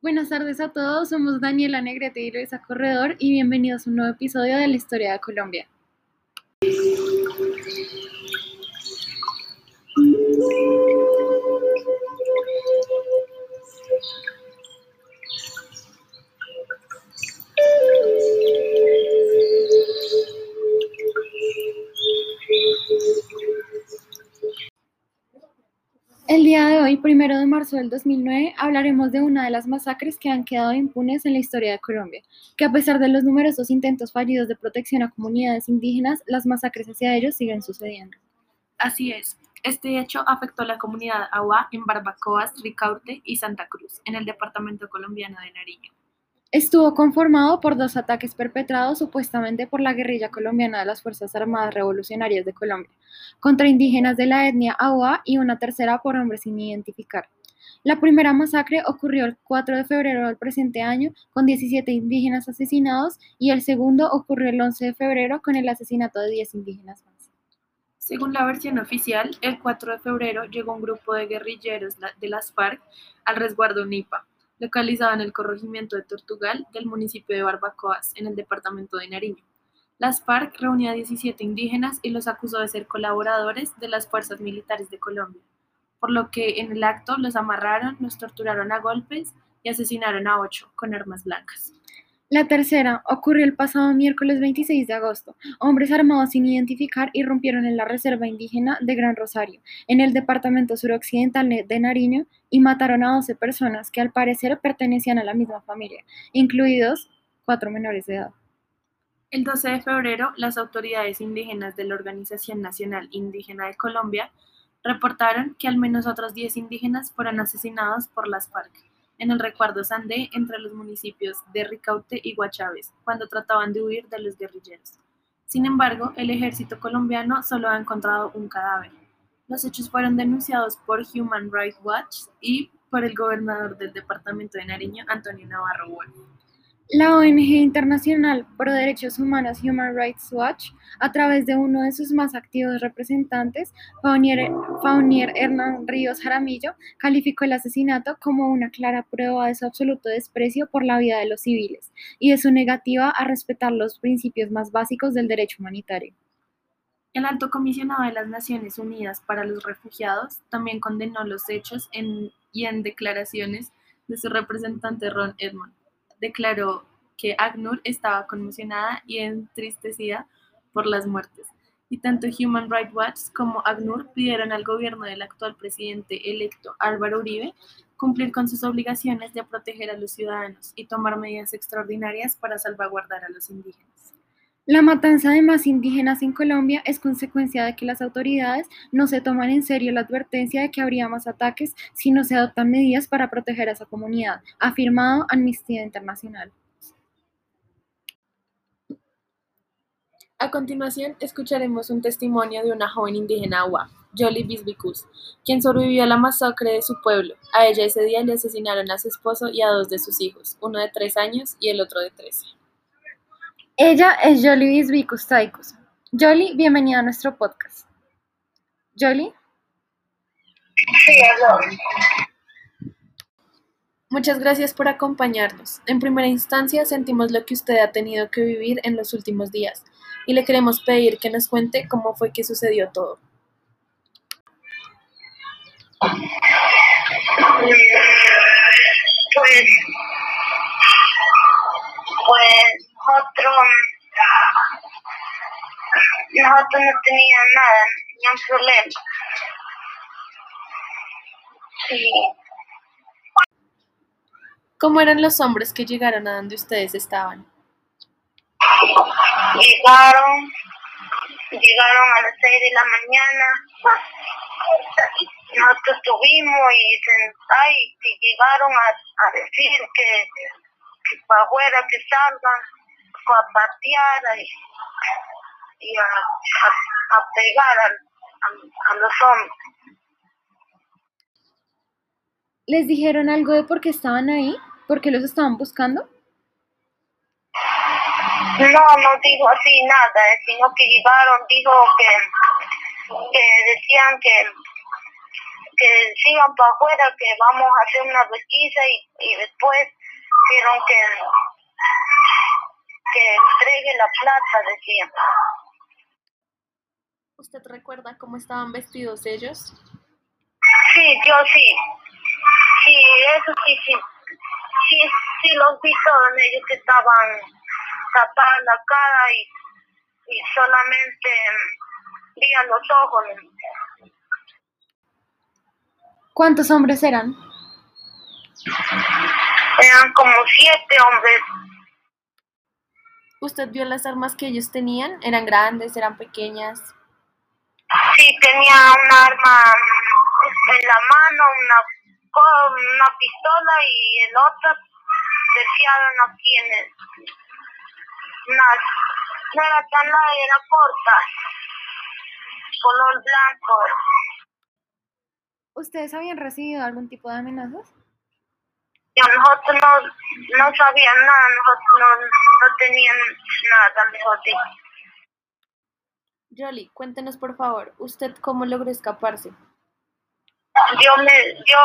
Buenas tardes a todos, somos Daniela Negrete y Luisa Corredor y bienvenidos a un nuevo episodio de la historia de Colombia. Hoy, primero de marzo del 2009, hablaremos de una de las masacres que han quedado impunes en la historia de Colombia, que a pesar de los numerosos intentos fallidos de protección a comunidades indígenas, las masacres hacia ellos siguen sucediendo. Así es, este hecho afectó a la comunidad Agua en Barbacoas, Ricaurte y Santa Cruz, en el departamento colombiano de Nariño. Estuvo conformado por dos ataques perpetrados supuestamente por la guerrilla colombiana de las Fuerzas Armadas Revolucionarias de Colombia, contra indígenas de la etnia Aua y una tercera por hombres sin identificar. La primera masacre ocurrió el 4 de febrero del presente año con 17 indígenas asesinados y el segundo ocurrió el 11 de febrero con el asesinato de 10 indígenas más. Según la versión oficial, el 4 de febrero llegó un grupo de guerrilleros de las FARC al resguardo Nipa, localizado en el corregimiento de Tortugal del municipio de Barbacoas, en el departamento de Nariño. Las FARC reunió a 17 indígenas y los acusó de ser colaboradores de las fuerzas militares de Colombia, por lo que en el acto los amarraron, los torturaron a golpes y asesinaron a ocho con armas blancas. La tercera ocurrió el pasado miércoles 26 de agosto. Hombres armados sin identificar irrumpieron en la reserva indígena de Gran Rosario, en el departamento suroccidental de Nariño, y mataron a 12 personas que al parecer pertenecían a la misma familia, incluidos cuatro menores de edad. El 12 de febrero, las autoridades indígenas de la Organización Nacional Indígena de Colombia reportaron que al menos otros 10 indígenas fueron asesinados por las FARC en el recuerdo Sandé entre los municipios de Ricaute y Guachaves, cuando trataban de huir de los guerrilleros. Sin embargo, el ejército colombiano solo ha encontrado un cadáver. Los hechos fueron denunciados por Human Rights Watch y por el gobernador del departamento de Nariño, Antonio Navarro Wolf. La ONG internacional pro derechos humanos Human Rights Watch, a través de uno de sus más activos representantes, Faunier, Hernán Ríos Jaramillo, calificó el asesinato como una clara prueba de su absoluto desprecio por la vida de los civiles y de su negativa a respetar los principios más básicos del derecho humanitario. El alto comisionado de las Naciones Unidas para los Refugiados también condenó los hechos y en declaraciones de su representante Ron Edmond declaró que ACNUR estaba conmocionada y entristecida por las muertes, y tanto Human Rights Watch como ACNUR pidieron al gobierno del actual presidente electo Álvaro Uribe cumplir con sus obligaciones de proteger a los ciudadanos y tomar medidas extraordinarias para salvaguardar a los indígenas. La matanza de más indígenas en Colombia es consecuencia de que las autoridades no se toman en serio la advertencia de que habría más ataques si no se adoptan medidas para proteger a esa comunidad, ha afirmado Amnistía Internacional. A continuación, escucharemos un testimonio de una joven indígena Agua, Jolie Bisbicus, quien sobrevivió a la masacre de su pueblo. A ella ese día le asesinaron a su esposo y a dos de sus hijos, uno de tres años y el otro de trece. Ella es Jolie Bisbicus Taicus. Jolie, bienvenida a nuestro podcast. Jolie. Muchas gracias por acompañarnos. En primera instancia, sentimos lo que usted ha tenido que vivir en los últimos días y le queremos pedir que nos cuente cómo fue que sucedió todo. Pues nosotros, no teníamos nada, ni un problema. Sí. ¿Cómo eran los hombres que llegaron a donde ustedes estaban? Llegaron, llegaron a las seis de la mañana. Nosotros tuvimos y, ay, llegaron a, a decir que, que para afuera que salgan a patear y, a, pegar a, los hombres. ¿Les dijeron algo de por qué estaban ahí? ¿Por qué los estaban buscando? No, no dijo así nada, sino que llegaron, dijo que, que decían que, que sigan para afuera, que vamos a hacer una pesquisa y, y después dijeron que, que entregue la plata, decían. ¿Usted recuerda cómo estaban vestidos ellos? Sí, yo sí. Sí, eso sí, sí. Sí, sí los vi todos ellos que estaban tapados la cara y, y solamente veían los ojos. ¿Cuántos hombres eran? Eran como siete hombres. ¿Usted vio las armas que ellos tenían? ¿Eran grandes? ¿Eran pequeñas? Sí, tenía un arma en la mano, una, una pistola y el otro desearon aquí en el... Una, no era tan larga, era corta, color blanco. ¿Ustedes habían recibido algún tipo de amenazas? Nosotros no, no sabían nada, nosotros no, no tenían nada, mejor dicho. Yoli, cuéntenos por favor, ¿usted cómo logró escaparse? yo me yo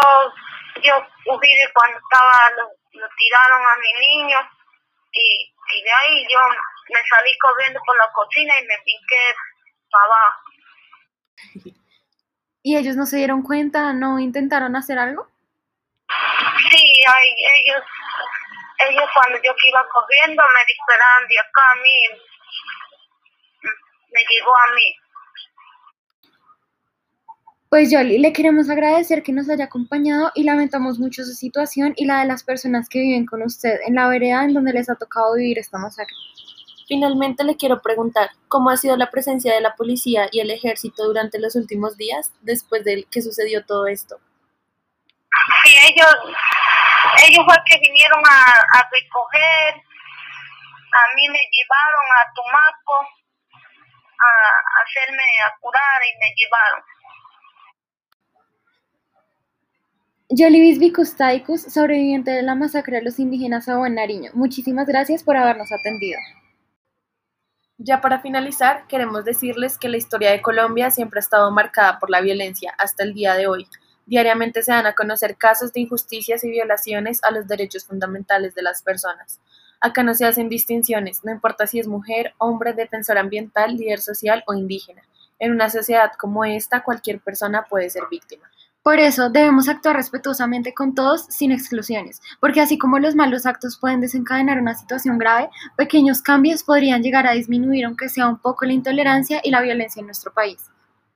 yo huí de cuando estaba lo, lo tiraron a mi niño y, y de ahí yo me salí corriendo por la cocina y me piqué para abajo ¿Y ellos no se dieron cuenta? ¿No intentaron hacer algo? Ay, ellos ellos cuando yo que iba corriendo me dispararon de acá a mí me llegó a mí Pues Yoli, le queremos agradecer que nos haya acompañado y lamentamos mucho su situación y la de las personas que viven con usted en la vereda en donde les ha tocado vivir esta masacre. Finalmente le quiero preguntar, ¿cómo ha sido la presencia de la policía y el ejército durante los últimos días después de que sucedió todo esto? sí ellos ellos fue que vinieron a, a recoger a mí me llevaron a Tumaco a, a hacerme a curar y me llevaron Yoli Vicustaikus, sobreviviente de la masacre de los indígenas a Buen Nariño. Muchísimas gracias por habernos atendido. Ya para finalizar, queremos decirles que la historia de Colombia siempre ha estado marcada por la violencia hasta el día de hoy. Diariamente se dan a conocer casos de injusticias y violaciones a los derechos fundamentales de las personas. Acá no se hacen distinciones, no importa si es mujer, hombre, defensor ambiental, líder social o indígena. En una sociedad como esta, cualquier persona puede ser víctima. Por eso debemos actuar respetuosamente con todos sin exclusiones, porque así como los malos actos pueden desencadenar una situación grave, pequeños cambios podrían llegar a disminuir aunque sea un poco la intolerancia y la violencia en nuestro país.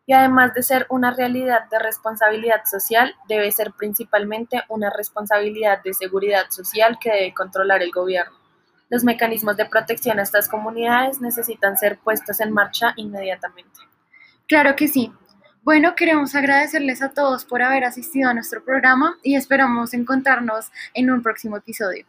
Y además de ser una realidad de responsabilidad social, debe ser principalmente una responsabilidad de seguridad social que debe controlar el gobierno. Los mecanismos de protección a estas comunidades necesitan ser puestos en marcha inmediatamente. Claro que sí. Bueno, queremos agradecerles a todos por haber asistido a nuestro programa y esperamos encontrarnos en un próximo episodio.